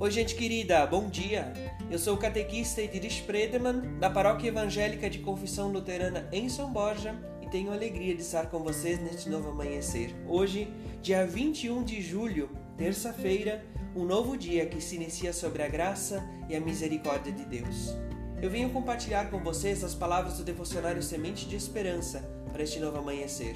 Oi, gente querida, bom dia! Eu sou o catequista Ediris Predeman, da Paróquia Evangélica de Confissão Luterana em São Borja e tenho a alegria de estar com vocês neste novo amanhecer. Hoje, dia 21 de julho, terça-feira, um novo dia que se inicia sobre a graça e a misericórdia de Deus. Eu venho compartilhar com vocês as palavras do devocionário Semente de Esperança para este novo amanhecer.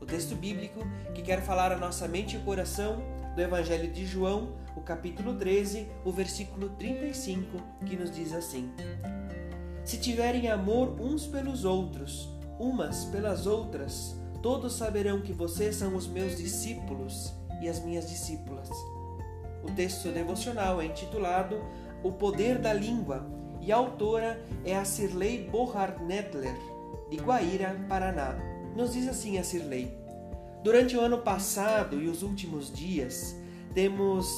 O texto bíblico que quer falar a nossa mente e coração do Evangelho de João, o capítulo 13, o versículo 35, que nos diz assim: Se tiverem amor uns pelos outros, umas pelas outras, todos saberão que vocês são os meus discípulos e as minhas discípulas. O texto devocional é intitulado O Poder da Língua e a autora é a Sirley Bohart-Nedler, de Guaíra, Paraná. Nos diz assim a Sirley: Durante o ano passado e os últimos dias, temos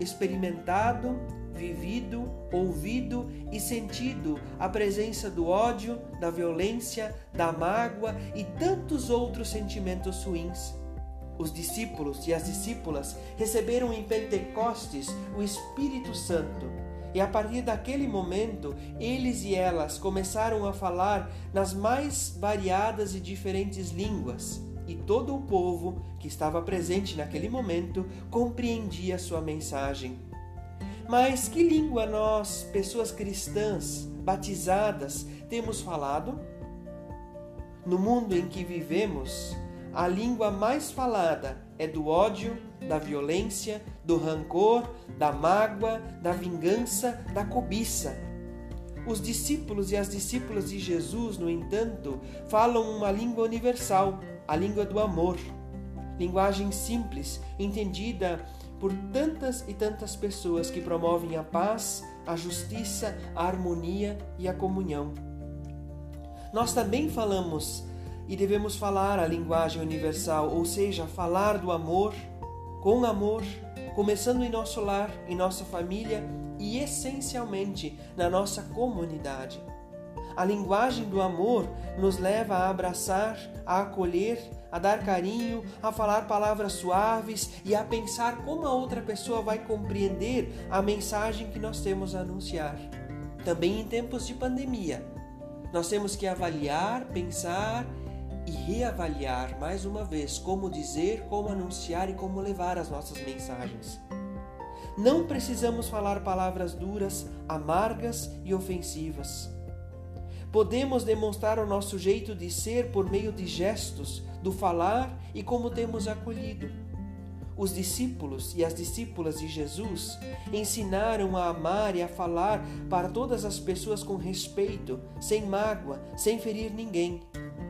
experimentado, vivido, ouvido e sentido a presença do ódio, da violência, da mágoa e tantos outros sentimentos ruins. Os discípulos e as discípulas receberam em Pentecostes o Espírito Santo. E a partir daquele momento, eles e elas começaram a falar nas mais variadas e diferentes línguas e todo o povo que estava presente naquele momento compreendia sua mensagem. Mas que língua nós, pessoas cristãs, batizadas, temos falado? No mundo em que vivemos, a língua mais falada é do ódio, da violência, do rancor, da mágoa, da vingança, da cobiça. Os discípulos e as discípulas de Jesus, no entanto, falam uma língua universal, a língua do amor. Linguagem simples, entendida por tantas e tantas pessoas que promovem a paz, a justiça, a harmonia e a comunhão. Nós também falamos e devemos falar a linguagem universal, ou seja, falar do amor, com amor, começando em nosso lar, em nossa família e essencialmente na nossa comunidade. A linguagem do amor nos leva a abraçar, a acolher, a dar carinho, a falar palavras suaves e a pensar como a outra pessoa vai compreender a mensagem que nós temos a anunciar. Também em tempos de pandemia, nós temos que avaliar, pensar e reavaliar mais uma vez como dizer, como anunciar e como levar as nossas mensagens. Não precisamos falar palavras duras, amargas e ofensivas. Podemos demonstrar o nosso jeito de ser por meio de gestos, do falar e como temos acolhido. Os discípulos e as discípulas de Jesus ensinaram a amar e a falar para todas as pessoas com respeito, sem mágoa, sem ferir ninguém.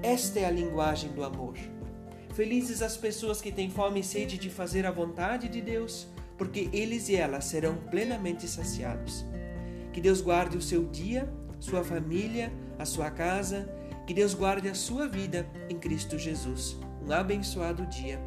Esta é a linguagem do amor. Felizes as pessoas que têm fome e sede de fazer a vontade de Deus, porque eles e elas serão plenamente saciados. Que Deus guarde o seu dia sua família, a sua casa. Que Deus guarde a sua vida em Cristo Jesus. Um abençoado dia.